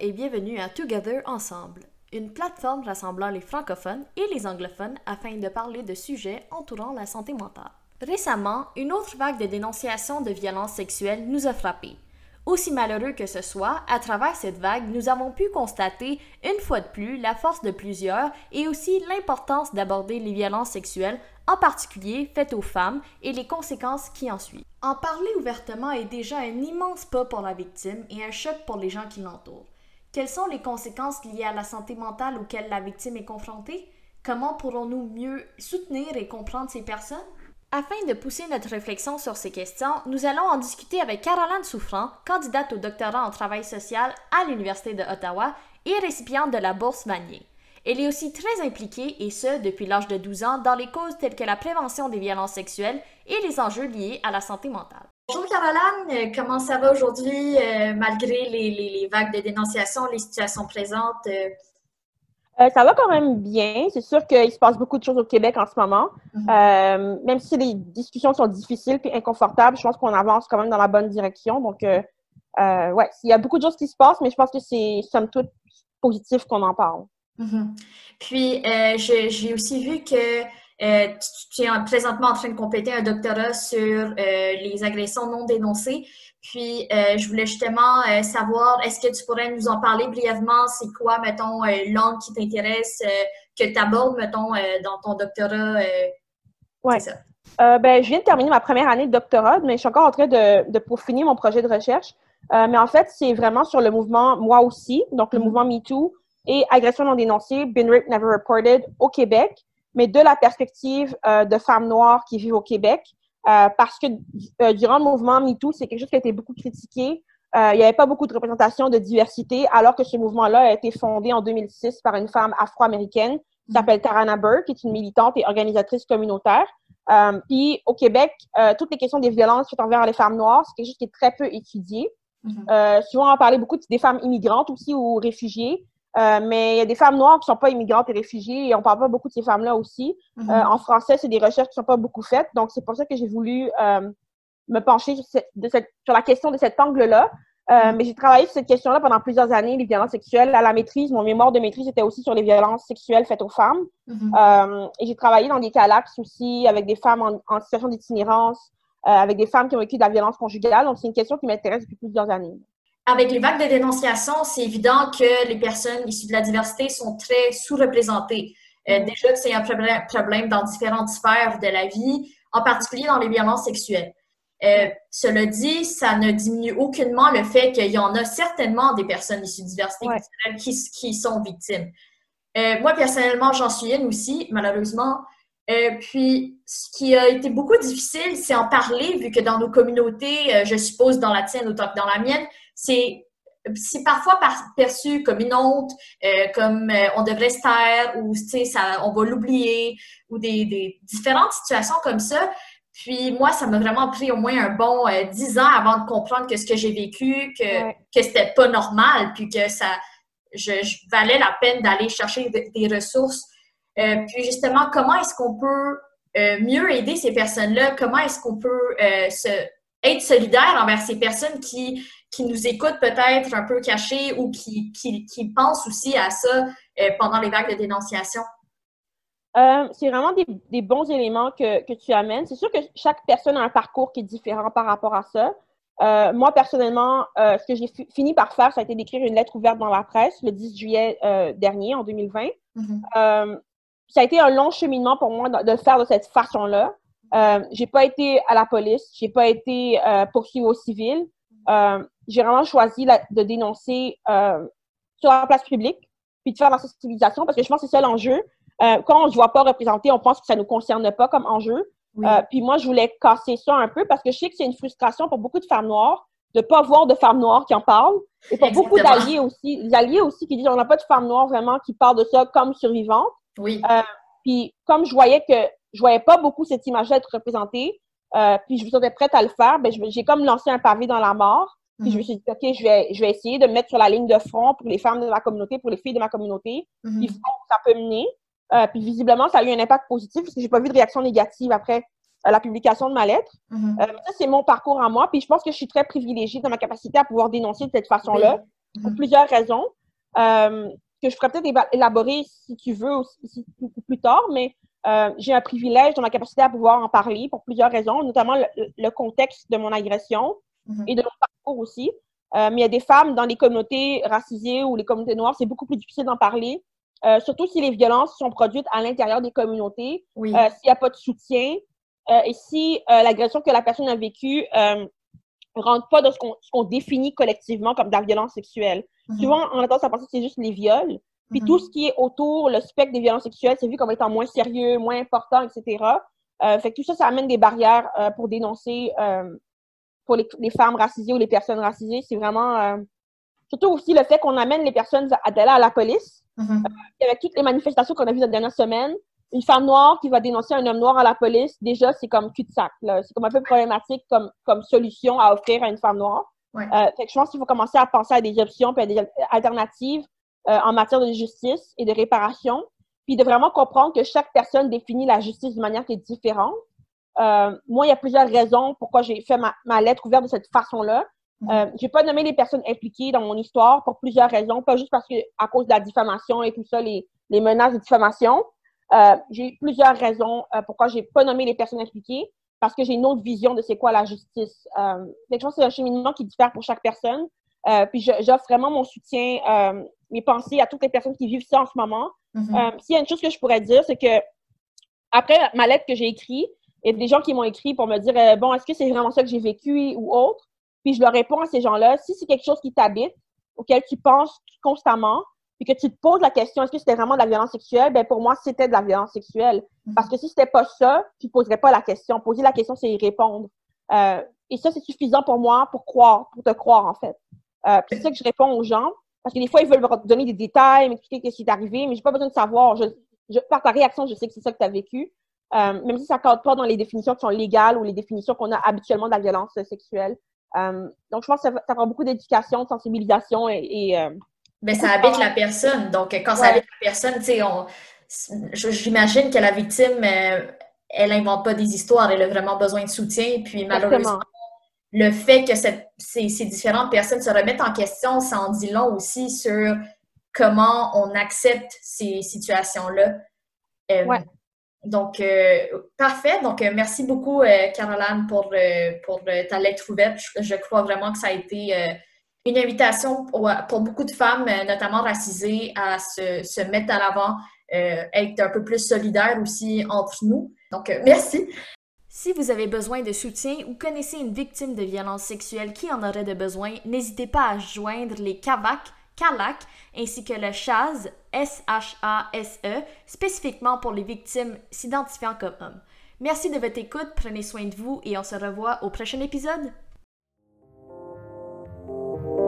Et bienvenue à Together Ensemble, une plateforme rassemblant les francophones et les anglophones afin de parler de sujets entourant la santé mentale. Récemment, une autre vague de dénonciations de violences sexuelles nous a frappés. Aussi malheureux que ce soit, à travers cette vague, nous avons pu constater une fois de plus la force de plusieurs et aussi l'importance d'aborder les violences sexuelles, en particulier faites aux femmes, et les conséquences qui en suivent. En parler ouvertement est déjà un immense pas pour la victime et un choc pour les gens qui l'entourent. Quelles sont les conséquences liées à la santé mentale auxquelles la victime est confrontée? Comment pourrons-nous mieux soutenir et comprendre ces personnes? Afin de pousser notre réflexion sur ces questions, nous allons en discuter avec Caroline Souffrant, candidate au doctorat en travail social à l'Université de Ottawa et récipiente de la bourse Vanier. Elle est aussi très impliquée, et ce, depuis l'âge de 12 ans, dans les causes telles que la prévention des violences sexuelles et les enjeux liés à la santé mentale. Bonjour Caroline, comment ça va aujourd'hui euh, malgré les, vagues de dénonciation, les situations présentes? Euh, euh, ça va quand même bien. C'est sûr qu'il se passe beaucoup de choses au Québec en ce moment. Mhm. Euh, même si les discussions sont difficiles et inconfortables, je pense qu'on avance quand même dans la bonne direction. Donc, euh, ouais, il y a beaucoup de choses qui se passent, mais je pense que c'est somme toute positif qu'on en parle. Mhm. Puis, j'ai aussi vu que tu, es présentement en train de compléter un doctorat sur les agressions non dénoncées. Puis, euh, je voulais justement euh, savoir, est-ce que tu pourrais nous en parler brièvement? C'est quoi, mettons, euh, l'angle qui t'intéresse, que tu abordes, mettons, dans ton doctorat? oui. ben, je viens de terminer ma première année de doctorat, mais je suis encore en train de, de peaufiner mon projet de recherche. mais en fait, c'est vraiment sur le mouvement Moi aussi, donc le mm-hmm. mouvement MeToo et agression non dénoncée, Been Raped Never Reported au Québec, mais de la perspective de femmes noires qui vivent au Québec. Euh, parce que euh, durant le mouvement MeToo, c'est quelque chose qui a été beaucoup critiqué. Euh, il n'y avait pas beaucoup de représentation de diversité, alors que ce mouvement-là a été fondé en 2006 par une femme afro-américaine qui s'appelle Tarana Burke, qui est une militante et organisatrice communautaire. puis au Québec, toutes les questions des violences faites envers les femmes noires, c'est quelque chose qui est très peu étudié. Mm-hmm. souvent, on parlait beaucoup des femmes immigrantes aussi ou réfugiées. Euh, mais il y a des femmes noires qui ne sont pas immigrantes et réfugiées et on parle pas beaucoup de ces femmes-là aussi. Mm-hmm. Euh, en français, c'est des recherches qui ne sont pas beaucoup faites. Donc, c'est pour ça que j'ai voulu euh, me pencher sur, sur, la question de cet angle-là. Mm-hmm. Mais j'ai travaillé sur cette question-là pendant plusieurs années, les violences sexuelles. À la maîtrise, mon mémoire de maîtrise était aussi sur les violences sexuelles faites aux femmes. Mm-hmm. et j'ai travaillé dans des calax aussi avec des femmes en, en situation d'itinérance, avec des femmes qui ont vécu de la violence conjugale. Donc, c'est une question qui m'intéresse depuis plusieurs années avec les vagues de dénonciation, c'est évident que les personnes issues de la diversité sont très sous-représentées. Euh, déjà que c'est un problème dans différentes sphères de la vie, en particulier dans les violences sexuelles. Euh, cela dit, ça ne diminue aucunement le fait qu'il y en a certainement des personnes issues de diversité qui, qui, sont victimes. Euh, moi, personnellement, j'en suis une aussi, malheureusement. Puis, ce qui a été beaucoup difficile, c'est en parler, vu que dans nos communautés, je suppose dans la tienne autant que dans la mienne, c'est c'est parfois perçu comme une honte, euh, comme euh, on devrait se taire ou ça, on va l'oublier ou des, des, différentes situations comme ça. Puis moi, ça m'a vraiment pris au moins un bon euh, dix ans avant de comprendre que ce que j'ai vécu, que, que c'était pas normal, puis que ça je, valais la peine d'aller chercher des ressources. Puis justement, comment est-ce qu'on peut mieux aider ces personnes-là? Comment est-ce qu'on peut se, être solidaire envers ces personnes qui qui nous écoutent peut-être un peu cachés ou qui, qui, pensent aussi à ça euh, pendant les vagues de dénonciation? Euh, c'est vraiment des, bons éléments que, que tu amènes. C'est sûr que chaque personne a un parcours qui est différent par rapport à ça. Euh, moi, personnellement, ce que j'ai fini par faire, ça a été d'écrire une lettre ouverte dans la presse le 10 juillet dernier, en 2020. Mm-hmm. Ça a été un long cheminement pour moi de, le faire de cette façon-là. Euh, j'ai pas été à la police, j'ai pas été poursuivie au civil j'ai vraiment choisi de dénoncer euh, sur la place publique, puis de faire la sensibilisation, parce que je pense que c'est ça l'enjeu. Euh, quand on ne se voit pas représenté, on pense que ça ne nous concerne pas comme enjeu. Euh, puis moi, je voulais casser ça un peu parce que je sais que c'est une frustration pour beaucoup de femmes noires de ne pas voir de femmes noires qui en parlent. Et pour beaucoup d'alliés aussi, des alliés aussi qui disent on n'a pas de femmes noires vraiment qui parlent de ça comme survivantes. Oui. puis comme je voyais que je voyais pas beaucoup cette image-là être représentée, puis je me sentais prête à le faire, ben j'ai comme lancé un pavé dans la mort. Puis je me mhm. suis dit, OK, je vais, je vais essayer de me mettre sur la ligne de front pour les femmes de ma communauté, pour les filles de ma communauté, mm puis ça peut mener. Euh, puis visiblement, ça a eu un impact positif parce que j'ai pas vu de réaction négative après euh, la publication de ma lettre. Mhm. euh, ça, c'est mon parcours à moi. Puis je pense que je suis très privilégiée dans ma capacité à pouvoir dénoncer de cette façon-là. pour mhm. plusieurs raisons, euh, que je ferais peut-être élaborer si tu veux aussi, plus tard, mais euh, j'ai un privilège dans ma capacité à pouvoir en parler pour plusieurs raisons, notamment le, contexte de mon agression mhm. et de mon parcours aussi. Euh, mais il y a des femmes dans les communautés racisées ou les communautés noires, c'est beaucoup plus difficile d'en parler, euh, surtout si les violences sont produites à l'intérieur des communautés, s'il n'y a pas de soutien et si l'agression que la personne a vécue rentre pas dans ce qu'on définit collectivement comme de la violence sexuelle. Mhm. Souvent, on a tendance à penser que c'est juste les viols, puis mhm. tout ce qui est autour, le spectre des violences sexuelles, c'est vu comme étant moins sérieux, moins important, etc. Euh, fait que tout ça, ça amène des barrières euh, pour dénoncer euh, pour les, les, femmes racisées ou les personnes racisées. C'est vraiment... Surtout aussi le fait qu'on amène les personnes à à la police. Mhm. avec toutes les manifestations qu'on a vues cette dernière semaine, une femme noire qui va dénoncer un homme noir à la police, déjà, c'est comme cul-de-sac. C'est comme un peu problématique comme, comme solution à offrir à une femme noire. fait que je pense qu'il faut commencer à penser à des options et à des alternatives euh, en matière de justice et de réparation, puis de vraiment comprendre que chaque personne définit la justice de manière qui est différente. Euh, moi, il y a plusieurs raisons pourquoi j'ai fait ma, ma, lettre ouverte de cette façon-là. Mm-hmm. Euh, j'ai pas nommé les personnes impliquées dans mon histoire pour plusieurs raisons, pas juste parce que à cause de la diffamation et tout ça, les, les menaces de diffamation. Euh, j'ai plusieurs raisons euh, pourquoi j'ai pas nommé les personnes impliquées, parce que j'ai une autre vision de c'est quoi la justice. Euh, je pense que c'est un cheminement qui diffère pour chaque personne. Euh, puis j'offre vraiment mon soutien, euh, mes pensées à toutes les personnes qui vivent ça en ce moment. Euh, s'il y a une chose que je pourrais dire, c'est que après ma lettre que j'ai écrite, il y a des gens qui m'ont écrit pour me dire bon, est-ce que c'est vraiment ça que j'ai vécu ou autre? Puis je leur réponds à ces gens-là, si c'est quelque chose qui t'habite, auquel tu penses constamment, puis que tu te poses la question, est-ce que c'était vraiment de la violence sexuelle? Ben pour moi, c'était de la violence sexuelle. Mm-hmm. Parce que si c'était pas ça, tu poserais pas la question. Poser la question, c'est y répondre. et ça, c'est suffisant pour moi pour croire, pour te croire, en fait. Euh, c'est ça que je réponds aux gens. Parce que des fois, ils veulent me donner des détails, m'expliquer ce qui est arrivé, mais j'ai pas besoin de savoir. Je, par ta réaction, je sais que c'est ça que tu as vécu. Euh, même si ça ne cadre pas dans les définitions qui sont légales ou les définitions qu'on a habituellement de la violence sexuelle. Euh, donc, je pense que ça, ça prend beaucoup d'éducation, de sensibilisation et. et euh, Mais ça habite la personne. Donc, quand ça habite la personne, tu sais, on... j'imagine que la victime, elle n'invente pas des histoires, elle a vraiment besoin de soutien. Puis, malheureusement, le fait que ces, différentes personnes se remettent en question, ça en dit long aussi sur comment on accepte ces situations-là. Euh, donc, euh, parfait. Donc, euh, merci beaucoup, Caroline, pour, pour ta lettre ouverte. Je, crois vraiment que ça a été une invitation pour, beaucoup de femmes, notamment racisées, à se, mettre à l'avant, être un peu plus solidaires aussi entre nous. Donc, merci. Si vous avez besoin de soutien ou connaissez une victime de violence sexuelle qui en aurait de besoin, n'hésitez pas à joindre les CAVAC, CALAC ainsi que le CHASE, S-H-A-S-E, spécifiquement pour les victimes s'identifiant comme hommes. Merci de votre écoute, prenez soin de vous et on se revoit au prochain épisode. Thank you.